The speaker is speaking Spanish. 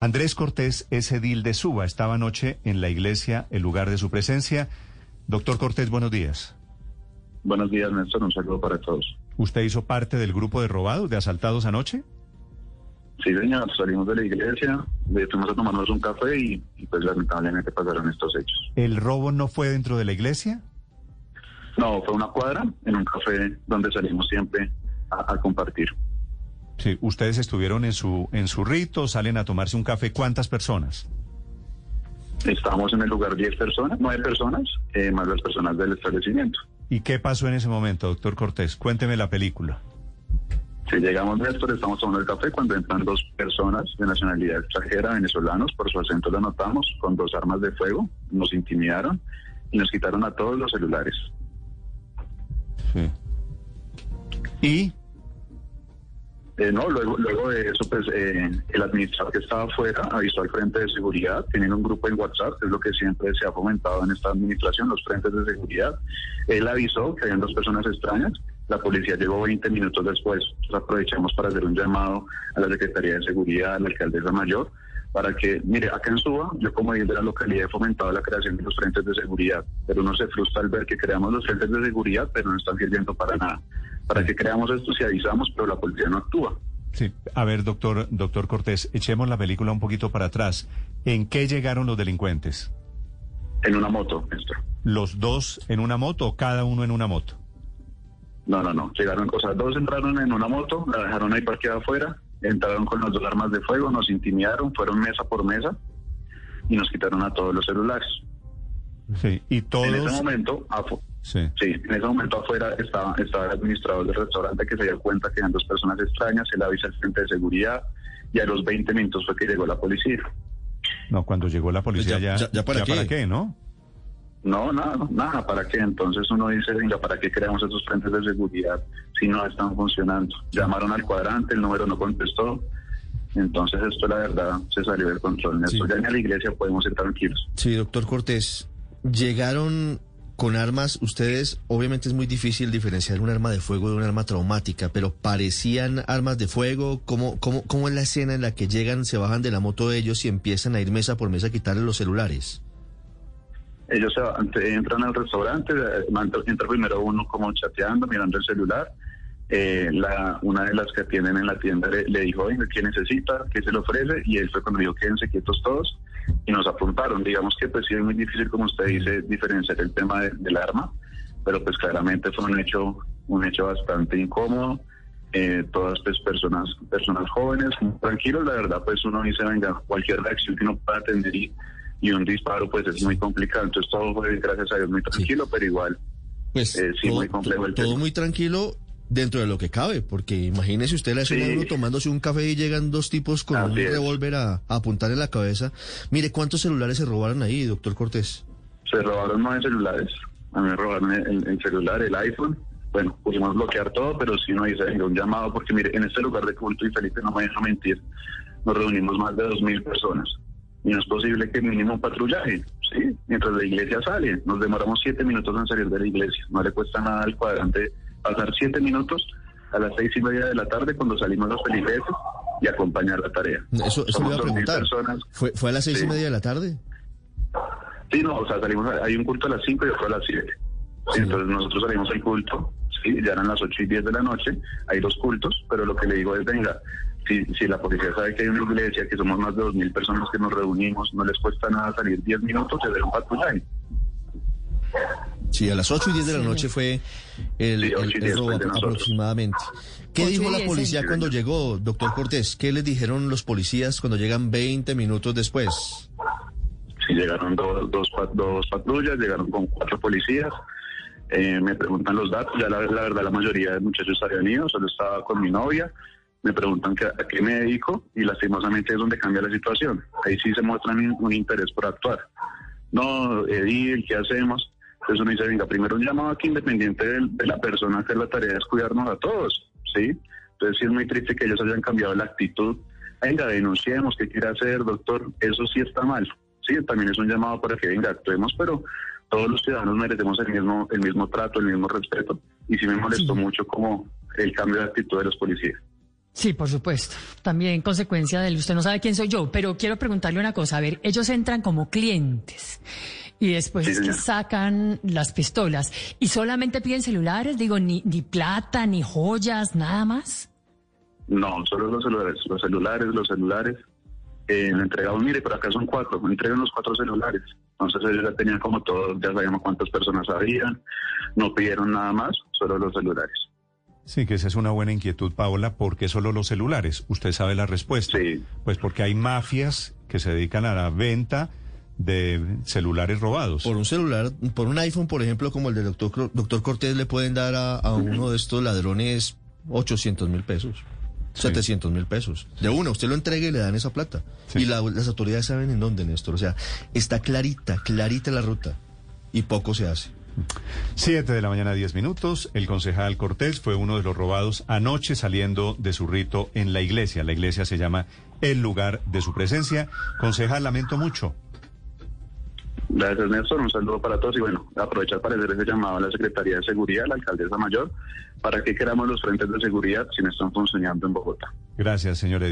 Andrés Cortés es edil de Suba. Estaba anoche en la iglesia, el lugar de su presencia. Doctor Cortés, buenos días. Buenos días, Néstor. Un saludo para todos. ¿Usted hizo parte del grupo de robados, de asaltados anoche? Sí, señor. Salimos de la iglesia, fuimos a tomarnos un café y, pues lamentablemente pasaron estos hechos. ¿El robo no fue dentro de la iglesia? No, fue una cuadra en un café donde salimos siempre a compartir. Sí, ustedes estuvieron en su, en su rito, salen a tomarse un café. ¿Cuántas personas? Estamos en el lugar 10 personas, 9 personas, eh, más las personas del establecimiento. ¿Y qué pasó en ese momento, doctor Cortés? Cuénteme la película. Si llegamos, Néstor, estamos tomando el café cuando entran dos personas de nacionalidad extranjera, venezolanos, por su acento lo notamos, con dos armas de fuego, nos intimidaron y nos quitaron a todos los celulares. Sí. ¿Y eh, no, luego, luego de eso, pues eh, el administrador que estaba afuera avisó al frente de seguridad, tienen un grupo en WhatsApp, que es lo que siempre se ha fomentado en esta administración, los frentes de seguridad. Él avisó que habían dos personas extrañas, la policía llegó 20 minutos después. Entonces aprovechamos para hacer un llamado a la Secretaría de Seguridad, a la alcaldesa mayor, para que, mire, acá en Suba, yo como líder de la localidad he fomentado la creación de los frentes de seguridad, pero uno se frustra al ver que creamos los frentes de seguridad, pero no están sirviendo para nada. Para que creamos esto si avisamos, pero la policía no actúa. Sí, a ver, doctor, doctor Cortés, echemos la película un poquito para atrás. ¿En qué llegaron los delincuentes? En una moto, esto. ¿Los dos en una moto o cada uno en una moto? No, no, no. Llegaron cosas. Dos entraron en una moto, la dejaron ahí parqueada afuera entraron con las dos armas de fuego, nos intimidaron, fueron mesa por mesa y nos quitaron a todos los celulares. Sí, y todos... En ese momento, sí. en ese momento afuera estaba, estaba el administrador del restaurante que se dio cuenta que eran dos personas extrañas, se le avisa al frente de seguridad y a los 20 minutos fue que llegó la policía. No, cuando llegó la policía ya, ya, para, qué? para qué, ¿no? No, nada, nada, ¿para qué? Entonces uno dice, venga, ¿para qué creamos esos frentes de seguridad si no están funcionando? Llamaron al cuadrante, el número no contestó. Entonces esto la verdad se salió del control. Esto ya en la iglesia podemos ir tranquilos. Sí, doctor Cortés, llegaron con armas, ustedes, obviamente es muy difícil diferenciar un arma de fuego de un arma traumática, pero parecían armas de fuego. ¿Cómo, cómo, cómo es la escena en la que llegan, se bajan de la moto de ellos y empiezan a ir mesa por mesa a quitarle los celulares? Ellos entran al restaurante, eh, entra primero uno como chateando, mirando el celular. Eh, la, una de las que atienden en la tienda le, dijo, oye, ¿qué necesita? ¿Qué se le ofrece? Y él fue cuando dijo, quédense quietos todos. Y nos apuntaron. Digamos que pues sí es muy difícil, como usted dice, diferenciar el tema del arma, pero pues claramente fue un hecho, un hecho bastante incómodo. Eh, todas pues personas, personas jóvenes, tranquilos, la verdad pues uno dice, venga, cualquier reacción que uno pueda atender y y un disparo pues es muy complicado. Entonces todo fue, gracias a Dios, muy tranquilo, pero igual pues, eh, sí, muy complejo el Todo muy tranquilo dentro de lo que cabe, porque imagínese usted la escena uno tomándose un café y llegan dos tipos con un revólver a, apuntar en la cabeza. Mire, ¿cuántos celulares se robaron ahí, doctor Cortés? Se robaron nueve celulares. A mí me robaron el, celular, el iPhone. Bueno, pudimos bloquear todo, pero si no hice un llamado, porque mire, en este lugar de culto, y Felipe no me deja mentir, nos reunimos más de dos mil personas y no es posible que mínimo un patrullaje, ¿sí? Mientras la iglesia sale, nos demoramos siete minutos en salir de la iglesia, no le cuesta nada al cuadrante pasar siete minutos a las seis y media de la tarde cuando salimos los feligreses y acompañar la tarea. Eso, eso me iba a preguntar. ¿Fue, ¿Fue a las seis y media de la tarde? Sí, no, o sea, salimos, hay un culto a las cinco y otro a las siete. Entonces nosotros salimos al culto, sí, ya eran las ocho y diez de la noche, hay dos cultos, pero lo que le digo es, venga, si, la policía sabe que hay una iglesia, que somos más de 2.000 personas que nos reunimos, no les cuesta nada salir 10 minutos y hacer un patrullaje. Sí, a las 8 y 10 de la noche fue el, robo aproximadamente. ¿Qué dijo la policía cuando llegó, doctor Cortés? ¿Qué les dijeron los policías cuando llegan 20 minutos después? Sí, llegaron dos, dos, dos patrullas, llegaron con cuatro policías. Eh, me preguntan los datos, ya la, la, verdad la mayoría de muchachos habían ido, solo estaba con mi novia me preguntan que, a qué me dedico y lastimosamente es donde cambia la situación. Ahí sí se muestra un interés por actuar. No, Edil, ¿qué hacemos? Entonces uno dice, venga, primero un llamado aquí independiente de, la persona que la tarea es cuidarnos a todos, ¿sí? Entonces sí es muy triste que ellos hayan cambiado la actitud. Venga, denunciemos, ¿qué quiere hacer, doctor? Eso sí está mal. Sí, también es un llamado para que, venga, actuemos, pero todos los ciudadanos merecemos el mismo, el mismo trato, el mismo respeto. Y sí me molestó mucho como el cambio de actitud de los policías. Sí, por supuesto. También consecuencia del usted no sabe quién soy yo, pero quiero preguntarle una cosa. A ver, ellos entran como clientes y después Sí, es que sacan las pistolas y solamente piden celulares, digo, ni, ni plata, ni joyas, nada más. No, solo los celulares, los celulares, los celulares. Eh, le entregamos, mire, por acá son cuatro, me entregan los cuatro celulares. Entonces ellos ya tenían como todo, ya sabíamos cuántas personas habían, no pidieron nada más, solo los celulares. Sí, que esa es una buena inquietud, Paola. ¿Por qué solo los celulares? Usted sabe la respuesta. Sí. Pues porque hay mafias que se dedican a la venta de celulares robados. Por un celular, por un iPhone, por ejemplo, como el del doctor, doctor Cortés, le pueden dar a, a uno de estos ladrones 800 mil pesos, 700 mil pesos. De una, usted lo entrega y le dan esa plata. Sí. Y la- las autoridades saben en dónde, Néstor. O sea, está clarita, clarita la ruta. Y poco se hace. Siete de la mañana, diez minutos. El concejal Cortés fue uno de los robados anoche saliendo de su rito en la iglesia. La iglesia se llama el lugar de su presencia. Concejal, lamento mucho. Gracias, Néstor. Un saludo para todos y bueno, aprovechar para hacer ese llamado a la Secretaría de Seguridad, la Alcaldesa Mayor, para que queramos los frentes de seguridad si no están funcionando en Bogotá. Gracias, señor.